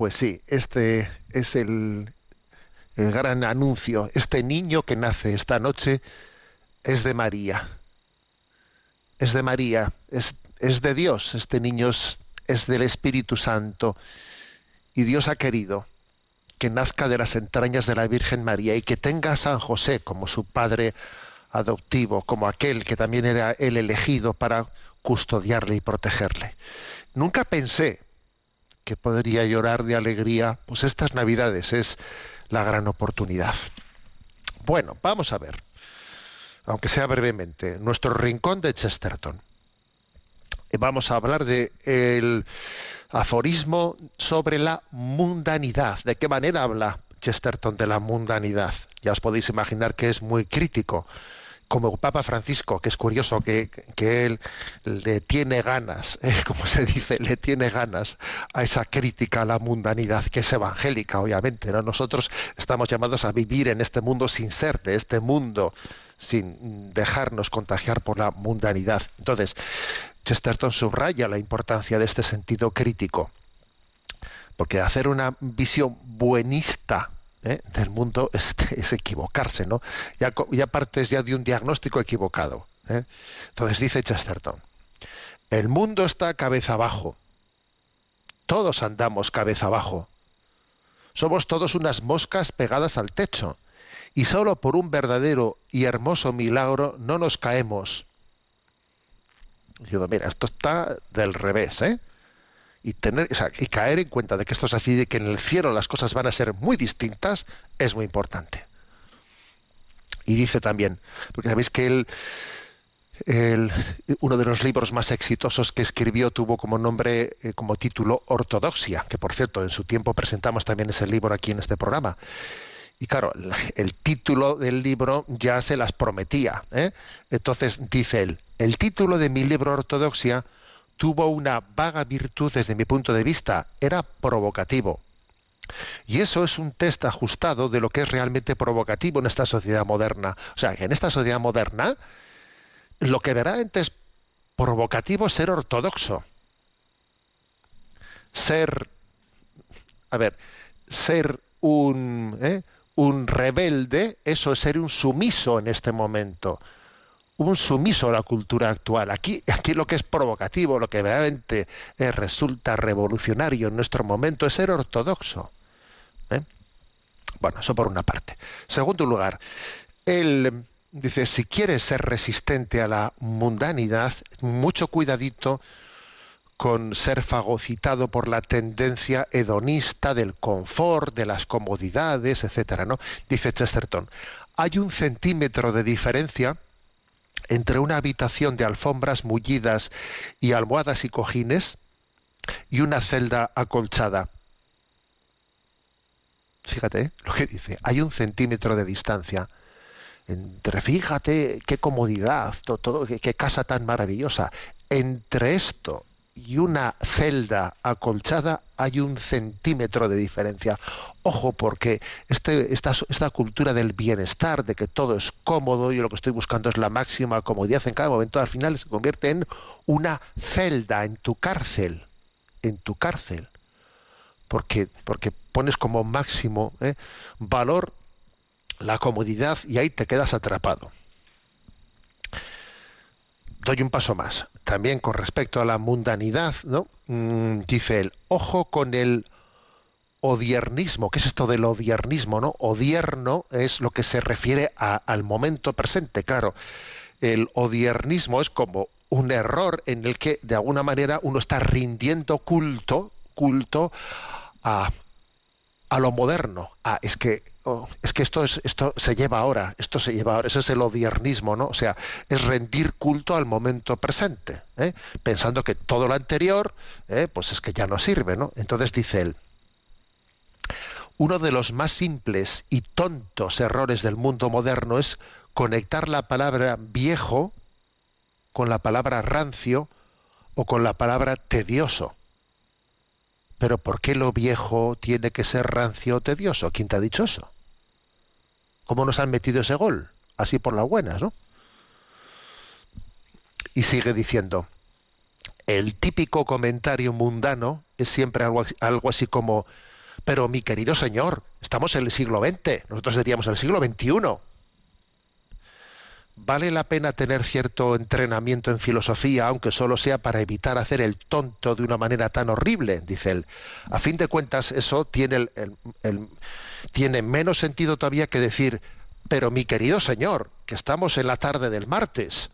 Pues sí, este es el, el gran anuncio. Este niño que nace esta noche es de María. Es de María, es, es de Dios. Este niño es, es del Espíritu Santo. Y Dios ha querido que nazca de las entrañas de la Virgen María y que tenga a San José como su padre adoptivo, como aquel que también era el elegido para custodiarle y protegerle. Nunca pensé que podría llorar de alegría, pues estas Navidades es la gran oportunidad. Bueno, vamos a ver, aunque sea brevemente, nuestro rincón de Chesterton. Eh, Vamos a hablar de el aforismo sobre la mundanidad. ¿De qué manera habla Chesterton de la mundanidad? Ya os podéis imaginar que es muy crítico como Papa Francisco, que es curioso que, que él le tiene ganas, eh, como se dice, le tiene ganas a esa crítica a la mundanidad, que es evangélica, obviamente. ¿no? Nosotros estamos llamados a vivir en este mundo sin ser de este mundo, sin dejarnos contagiar por la mundanidad. Entonces, Chesterton subraya la importancia de este sentido crítico, porque hacer una visión buenista ¿eh? del mundo es, es equivocarse, ¿no? Ya, ya partes ya de un diagnóstico equivocado. ¿eh? Entonces dice Chesterton, el mundo está cabeza abajo, todos andamos cabeza abajo, somos todos unas moscas pegadas al techo, y solo por un verdadero y hermoso milagro no nos caemos. Diciendo, mira, esto está del revés, ¿eh? Y tener o sea, y caer en cuenta de que esto es así de que en el cielo las cosas van a ser muy distintas es muy importante y dice también porque sabéis que él el- uno de los libros más exitosos que escribió tuvo como nombre eh, como título Ortodoxia que por cierto en su tiempo presentamos también ese libro aquí en este programa y claro, la- el título del libro ya se las prometía. ¿eh? Entonces dice él, el título de mi libro Ortodoxia tuvo una vaga virtud desde mi punto de vista, era provocativo. Y eso es un test ajustado de lo que es realmente provocativo en esta sociedad moderna. O sea, que en esta sociedad moderna lo que verdaderamente es provocativo es ser ortodoxo. Ser, a ver, ser un, ¿eh? un rebelde, eso es ser un sumiso en este momento un sumiso a la cultura actual. Aquí, aquí lo que es provocativo, lo que verdaderamente eh, resulta revolucionario en nuestro momento es ser ortodoxo. ¿eh? Bueno, eso por una parte. Segundo lugar, él dice, si quieres ser resistente a la mundanidad, mucho cuidadito con ser fagocitado por la tendencia hedonista del confort, de las comodidades, etcétera, ¿no? Dice Chesterton, hay un centímetro de diferencia entre una habitación de alfombras mullidas y almohadas y cojines y una celda acolchada. Fíjate ¿eh? lo que dice, hay un centímetro de distancia entre, fíjate qué comodidad, todo, todo, qué, qué casa tan maravillosa. Entre esto y una celda acolchada hay un centímetro de diferencia. Ojo, porque este, esta, cultura del bienestar, de que todo es cómodo y lo que estoy buscando es la máxima comodidad en cada momento, al final se convierte en una celda en tu cárcel, en tu cárcel. Porque, porque pones como máximo ¿eh? valor la comodidad y ahí te quedas atrapado. Doy un paso más. También con respecto a la mundanidad, ¿no? Mm, dice él, ojo con el odiernismo. ¿Qué es esto del odiernismo? ¿no? Odierno es lo que se refiere al momento presente. Claro, el odiernismo es como un error en el que de alguna manera uno está rindiendo culto, culto a, a lo moderno. Ah, es que oh, es que esto es esto se lleva ahora, esto se lleva ahora. Ese es el odiernismo, ¿no? O sea, es rendir culto al momento presente, ¿eh? pensando que todo lo anterior, ¿eh? pues es que ya no sirve, ¿no? Entonces dice él. Uno de los más simples y tontos errores del mundo moderno es conectar la palabra viejo con la palabra rancio o con la palabra tedioso. Pero ¿por qué lo viejo tiene que ser rancio o tedioso? ¿Quién te ha dicho eso? ¿Cómo nos han metido ese gol? Así por las buenas, ¿no? Y sigue diciendo, el típico comentario mundano es siempre algo, así- algo así como, Pero mi querido señor, estamos en el siglo XX, nosotros diríamos el siglo XXI. ¿Vale la pena tener cierto entrenamiento en filosofía, aunque solo sea para evitar hacer el tonto de una manera tan horrible? Dice él. A fin de cuentas, eso tiene, menos sentido todavía que decir, pero mi querido señor, que estamos en la tarde del martes.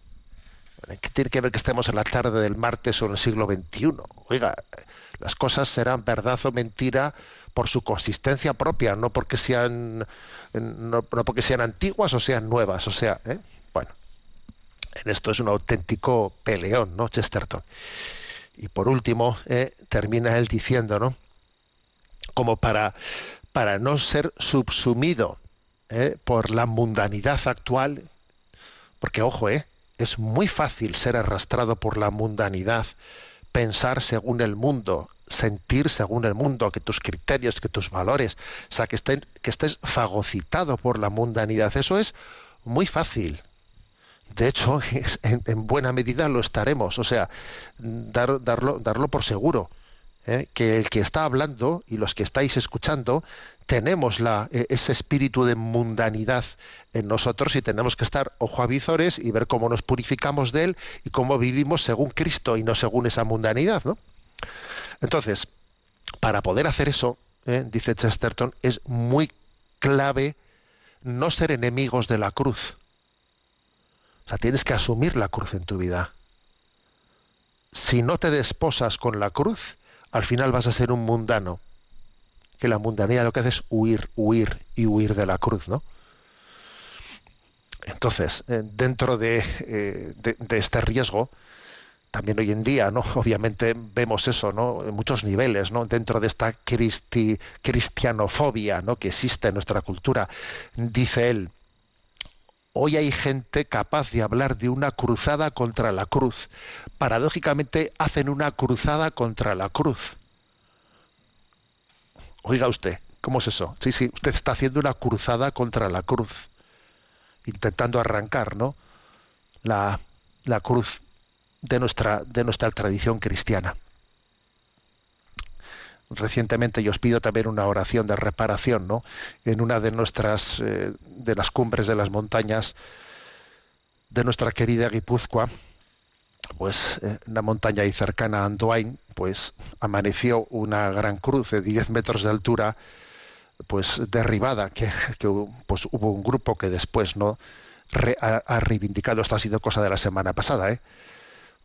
¿Qué tiene que ver que estemos en la tarde del martes o en el siglo XXI? Oiga, las cosas serán verdad o mentira por su consistencia propia, no porque sean, no porque sean antiguas o sean nuevas. O sea, ¿eh? En esto es un auténtico peleón, ¿no, Chesterton? Y por último, eh, termina él diciendo, ¿no? Como para, para no ser subsumido eh, por la mundanidad actual, porque ojo, ¿eh? es muy fácil ser arrastrado por la mundanidad, pensar según el mundo, sentir según el mundo, que tus criterios, que tus valores, o sea, que, que estés fagocitado por la mundanidad. Eso es muy fácil. De hecho, en, en buena medida lo estaremos. O sea, dar- darlo, darlo por seguro. ¿eh? Que el que está hablando y los que estáis escuchando tenemos la, e- ese espíritu de mundanidad en nosotros y tenemos que estar ojo a visores y ver cómo nos purificamos de él y cómo vivimos según Cristo y no según esa mundanidad. Entonces, para poder hacer eso, ¿eh? dice Chesterton, es muy clave no ser enemigos de la cruz. O sea, tienes que asumir la cruz en tu vida. Si no te desposas con la cruz, al final vas a ser un mundano. Que la mundanía lo que hace es huir, huir y huir de la cruz, ¿no? Entonces, eh, dentro de, eh, de- de este riesgo, también hoy en día, ¿no? Obviamente vemos eso, ¿no? En muchos niveles, ¿no? Dentro de esta cristi- cristianofobia, ¿no? Que existe en nuestra cultura, dice él, Hoy hay gente capaz de hablar de una cruzada contra la cruz. Paradójicamente hacen una cruzada contra la cruz. Oiga usted, ¿cómo es eso? Sí, sí, usted está haciendo una cruzada contra la cruz, intentando arrancar, ¿no? La, la cruz de nuestra, de nuestra tradición cristiana. Recientemente yo os pido también una oración de reparación, ¿no? En una de nuestras, eh, de las cumbres de las montañas de nuestra querida Guipúzcoa, pues eh, una montaña ahí cercana a Andoain, pues amaneció una gran cruz de 10 metros de altura, pues derribada, que, pues, hubo un grupo que después no ha, ha reivindicado, esto ha sido cosa de la semana pasada, ¿eh?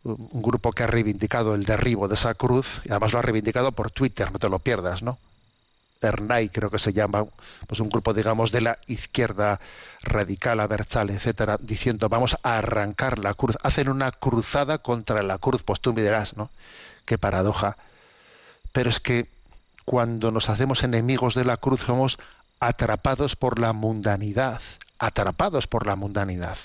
Un grupo que ha reivindicado el derribo de esa cruz, y además lo ha reivindicado por Twitter, no te lo pierdas, ¿no? Ernai creo que se llama, pues un grupo, digamos, de la izquierda radical, abertzale, etcétera, diciendo vamos a arrancar la cruz, hacen una cruzada contra la cruz, pues tú me dirás, ¿no? Qué paradoja. Pero es que cuando nos hacemos enemigos de la cruz somos atrapados por la mundanidad, atrapados por la mundanidad.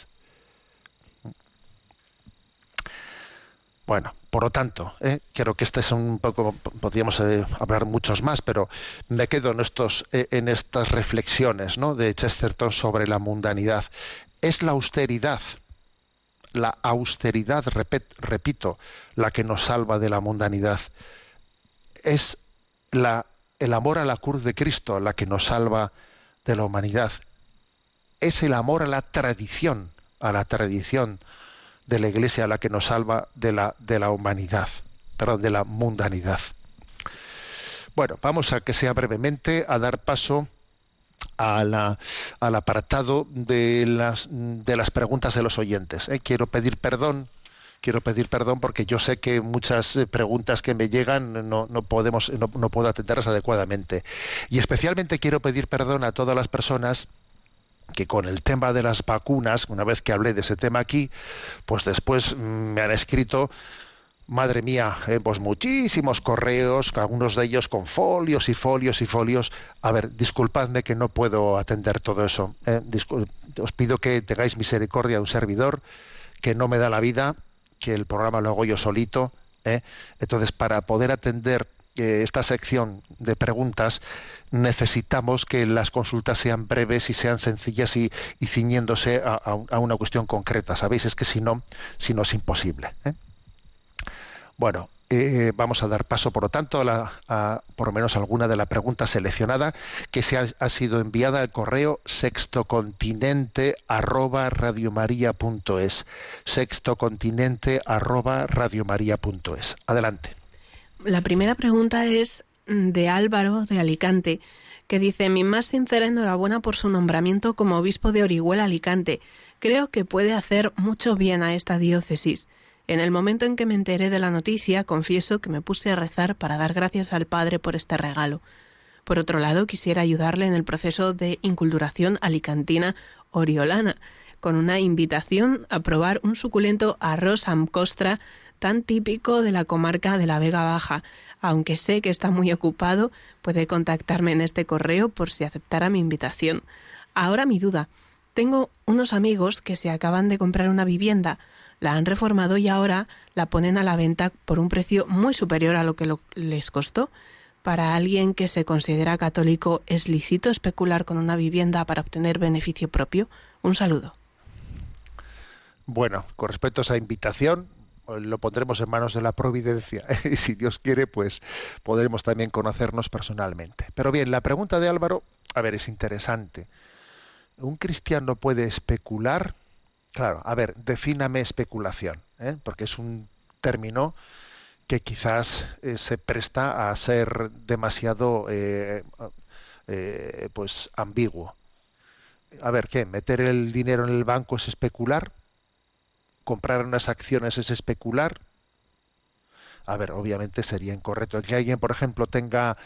Bueno, por lo tanto, ¿eh? creo que este es un poco, podríamos eh, hablar muchos más, pero me quedo en, estos, eh, en estas reflexiones ¿no? de Chesterton sobre la mundanidad. Es la austeridad, la austeridad, repito, la que nos salva de la mundanidad. Es la, el amor a la cruz de Cristo la que nos salva de la humanidad. Es el amor a la tradición, a la tradición de la Iglesia la que nos salva de la, de la humanidad, perdón, de la mundanidad. Bueno, vamos a que sea brevemente a dar paso a la- al apartado de las, de las preguntas de los oyentes. ¿eh? Quiero pedir perdón, quiero pedir perdón porque yo sé que muchas eh, preguntas que me llegan no, no podemos, no, no puedo atenderlas adecuadamente. Y especialmente quiero pedir perdón a todas las personas que con el tema de las vacunas, una vez que hablé de ese tema aquí, pues después me han escrito, madre mía, eh, pues muchísimos correos, algunos de ellos con folios y folios y folios. A ver, disculpadme que no puedo atender todo eso. eh, os pido que tengáis misericordia de un servidor que no me da la vida, que el programa lo hago yo solito. eh. Entonces, para poder atender eh, esta sección de preguntas, necesitamos que las consultas sean breves y sean sencillas y, y ciñéndose a, a un- a una cuestión concreta. Sabéis, es que si no, si no es imposible. ¿eh? Bueno, eh, vamos a dar paso, por lo tanto, a, la- a, por lo menos alguna de la pregunta seleccionada que se ha, ha sido enviada al correo sextocontinente arroba radiomaria.es. Sextocontinente arroba radiomaria.es. Adelante. La primera pregunta es de Álvaro de Alicante, que dice mi más sincera enhorabuena por su nombramiento como obispo de Orihuela Alicante. Creo que puede hacer mucho bien a esta diócesis. En el momento en que me enteré de la noticia, confieso que me puse a rezar para dar gracias al Padre por este regalo. Por otro lado, quisiera ayudarle en el proceso de inculturación alicantina oriolana, con una invitación a probar un suculento arroz amcostra tan típico de la comarca de la Vega Baja. Aunque sé que está muy ocupado, puede contactarme en este correo por si aceptara mi invitación. Ahora mi duda. Tengo unos amigos que se acaban de comprar una vivienda, la han reformado y ahora la ponen a la venta por un precio muy superior a lo que les costó. Para alguien que se considera católico, ¿es lícito especular con una vivienda para obtener beneficio propio? Un saludo. Bueno, con respecto a esa invitación, lo pondremos en manos de la providencia y si Dios quiere, pues podremos también conocernos personalmente. Pero bien, la pregunta de Álvaro, a ver, es interesante. ¿Un cristiano puede especular? Claro, a ver, defíname especulación, ¿eh? porque es un término que quizás eh, se presta a ser demasiado eh, pues ambiguo. A ver, ¿qué? ¿Meter el dinero en el banco es especular? ¿Comprar unas acciones es especular? A ver, obviamente sería incorrecto. Que alguien, por ejemplo, tenga,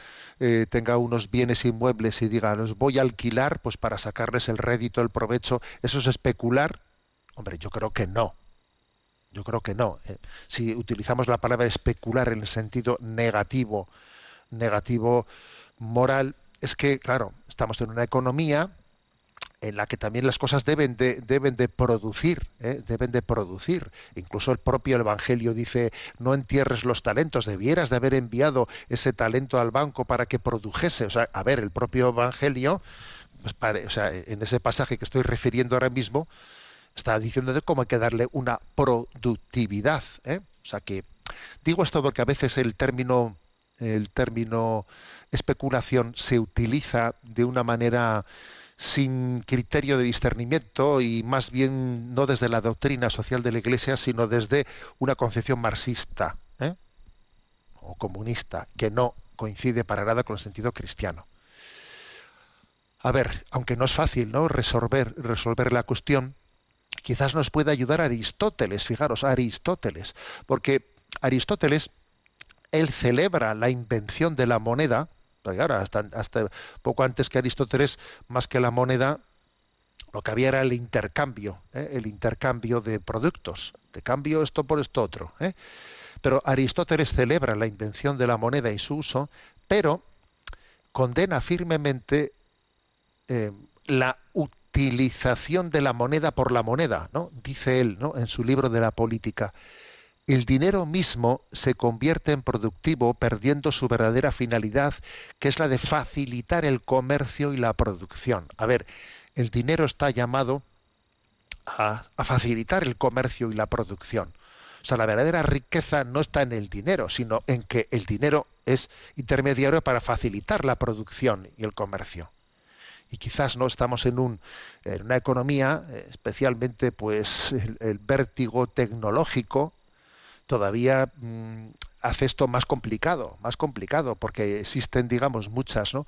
eh, tenga unos bienes inmuebles y diga, los voy a alquilar pues para sacarles el rédito, el provecho, ¿eso es especular? Hombre, yo creo que no. Yo creo que no. Eh, si utilizamos la palabra especular en el sentido negativo, negativo moral, es que, claro, estamos en una economía en la que también las cosas deben de, deben de producir, ¿eh? deben de producir. Incluso el propio Evangelio dice, no entierres los talentos, debieras de haber enviado ese talento al banco para que produjese. O sea, a ver, el propio Evangelio, pues, o sea, en ese pasaje que estoy refiriendo ahora mismo, está diciendo de cómo hay que darle una productividad. ¿eh? O sea que digo esto porque a veces el término el término especulación se utiliza de una manera sin criterio de discernimiento y más bien no desde la doctrina social de la Iglesia, sino desde una concepción marxista ¿eh? o comunista que no coincide para nada con el sentido cristiano. A ver, aunque no es fácil ¿no? resolver, resolver la cuestión, quizás nos pueda ayudar Aristóteles, fijaros, Aristóteles, porque Aristóteles, él celebra la invención de la moneda, porque ahora hasta, hasta poco antes que Aristóteles, más que la moneda, lo que había era el intercambio, ¿eh? el intercambio de productos, de cambio esto por esto otro. ¿eh? Pero Aristóteles celebra la invención de la moneda y su uso, pero condena firmemente eh, la utilización de la moneda por la moneda, ¿no? Dice él, ¿no? En su libro de la política, el dinero mismo se convierte en productivo perdiendo su verdadera finalidad, que es la de facilitar el comercio y la producción. A ver, el dinero está llamado a, facilitar el comercio y la producción. O sea, la verdadera riqueza no está en el dinero, sino en que el dinero es intermediario para facilitar la producción y el comercio y quizás no estamos en, un, en una economía, eh, especialmente pues el vértigo tecnológico, todavía mm, hace esto más complicado, más complicado, porque existen, digamos, muchas, ¿no?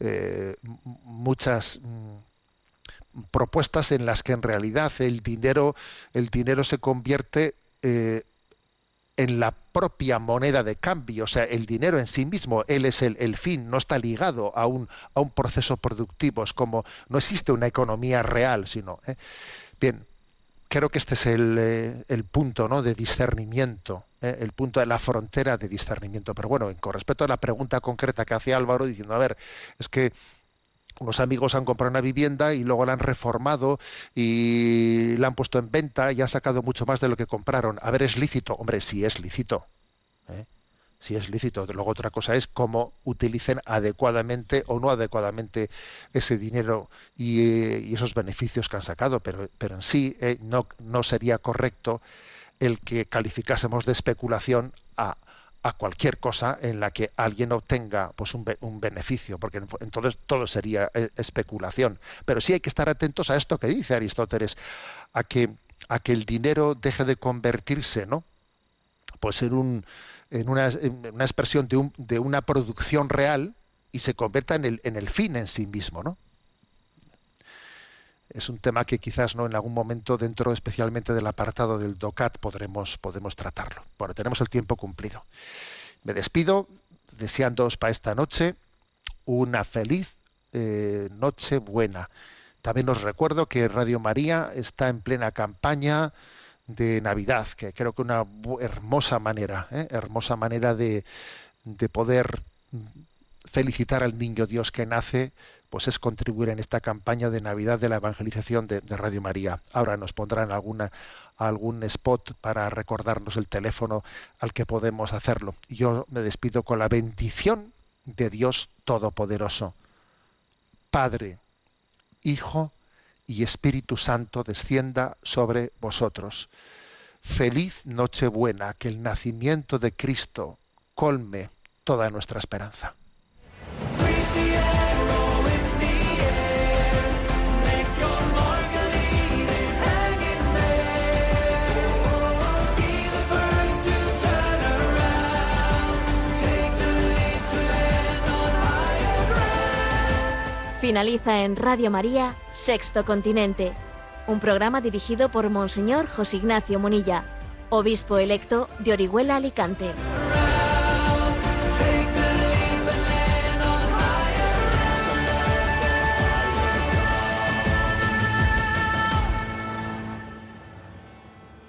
Eh, muchas mm, propuestas en las que en realidad el dinero, el dinero se convierte eh, en la propia moneda de cambio, o sea, el dinero en sí mismo, él es el, el fin, no está ligado a un, a un proceso productivo, es como, no existe una economía real, sino, ¿eh? bien, creo que este es el, eh, punto ¿no? de discernimiento, ¿eh? el punto de la frontera de discernimiento. Pero bueno, en- con respecto a la pregunta concreta que hace Álvaro, diciendo, a ver, es que unos amigos han comprado una vivienda y luego la han reformado y la han puesto en venta y han sacado mucho más de lo que compraron. A ver, ¿es lícito? Hombre, sí es lícito. ¿eh? Sí es lícito. Luego otra cosa es cómo utilicen adecuadamente o no adecuadamente ese dinero y, eh, esos beneficios que han sacado. Pero, pero en sí eh, no, no sería correcto el que calificásemos de especulación a, a cualquier cosa en la que alguien obtenga pues un, un beneficio, porque en- entonces todo sería eh, especulación. Pero sí hay que estar atentos a esto que dice Aristóteles, a que, a que el dinero deje de convertirse, ¿no? Pues en, un, en, una, una expresión de, un- de una producción real y se convierta en el, en el fin en sí mismo, ¿no? es un tema que quizás no en algún momento dentro especialmente del apartado del DOCAT podremos, podemos tratarlo. Bueno, tenemos el tiempo cumplido. Me despido deseándoos para esta noche una feliz eh, noche buena. También os recuerdo que Radio María está en plena campaña de Navidad, que creo que una hermosa manera, ¿eh? hermosa manera de, de poder felicitar al niño Dios que nace, pues es contribuir en esta campaña de Navidad de la evangelización de, de Radio María. Ahora nos pondrán alguna, algún spot para recordarnos el teléfono al que podemos hacerlo. Yo me despido con la bendición de Dios Todopoderoso. Padre, Hijo y Espíritu Santo descienda sobre vosotros. Feliz Nochebuena, que el nacimiento de Cristo colme toda nuestra esperanza. Finaliza en Radio María, Sexto Continente, un programa dirigido por Monseñor José Ignacio Munilla, obispo electo de Orihuela Alicante.